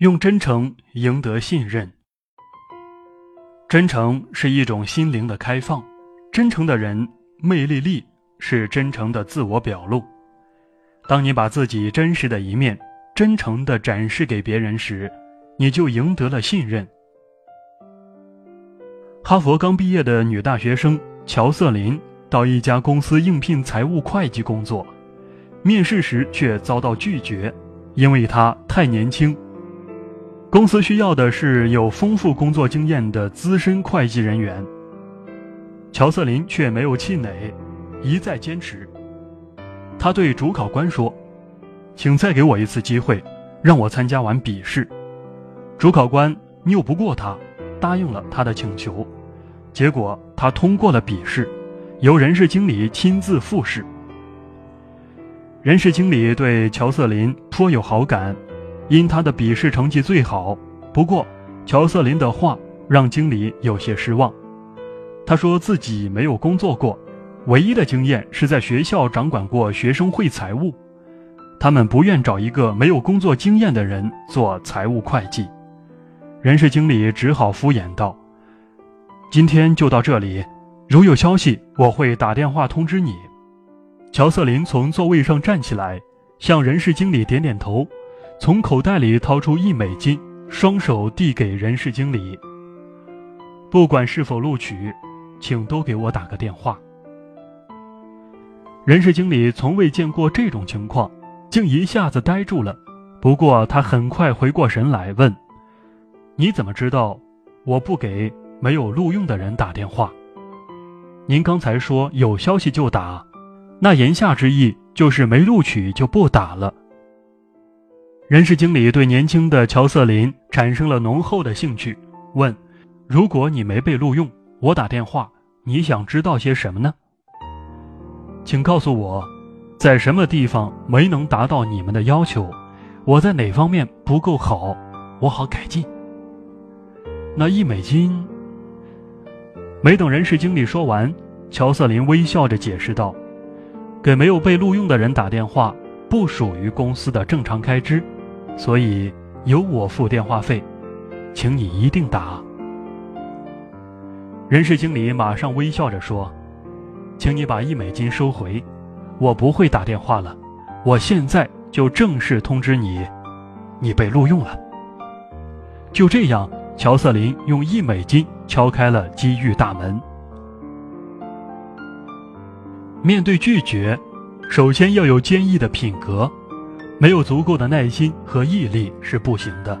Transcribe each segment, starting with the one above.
用真诚赢得信任。真诚是一种心灵的开放，真诚的人魅力力是真诚的自我表露。当你把自己真实的一面真诚地展示给别人时，你就赢得了信任。哈佛刚毕业的女大学生乔瑟琳到一家公司应聘财务会计工作，面试时却遭到拒绝，因为她太年轻。公司需要的是有丰富工作经验的资深会计人员。乔瑟琳却没有气馁，一再坚持。他对主考官说：“请再给我一次机会，让我参加完笔试。”主考官拗不过他，答应了他的请求。结果他通过了笔试，由人事经理亲自复试。人事经理对乔瑟琳颇有好感。因他的笔试成绩最好，不过乔瑟琳的话让经理有些失望。他说自己没有工作过，唯一的经验是在学校掌管过学生会财务。他们不愿找一个没有工作经验的人做财务会计。人事经理只好敷衍道：“今天就到这里，如有消息我会打电话通知你。”乔瑟琳从座位上站起来，向人事经理点点头。从口袋里掏出一美金，双手递给人事经理。不管是否录取，请都给我打个电话。人事经理从未见过这种情况，竟一下子呆住了。不过他很快回过神来，问：“你怎么知道我不给没有录用的人打电话？您刚才说有消息就打，那言下之意就是没录取就不打了。”人事经理对年轻的乔瑟琳产生了浓厚的兴趣，问：“如果你没被录用，我打电话，你想知道些什么呢？请告诉我，在什么地方没能达到你们的要求？我在哪方面不够好，我好改进。”那一美金。没等人事经理说完，乔瑟琳微笑着解释道：“给没有被录用的人打电话，不属于公司的正常开支。”所以由我付电话费，请你一定打。人事经理马上微笑着说：“请你把一美金收回，我不会打电话了。我现在就正式通知你，你被录用了。”就这样，乔瑟琳用一美金敲开了机遇大门。面对拒绝，首先要有坚毅的品格。没有足够的耐心和毅力是不行的，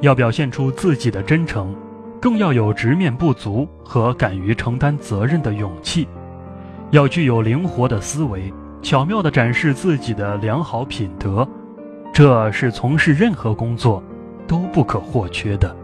要表现出自己的真诚，更要有直面不足和敢于承担责任的勇气，要具有灵活的思维，巧妙地展示自己的良好品德，这是从事任何工作都不可或缺的。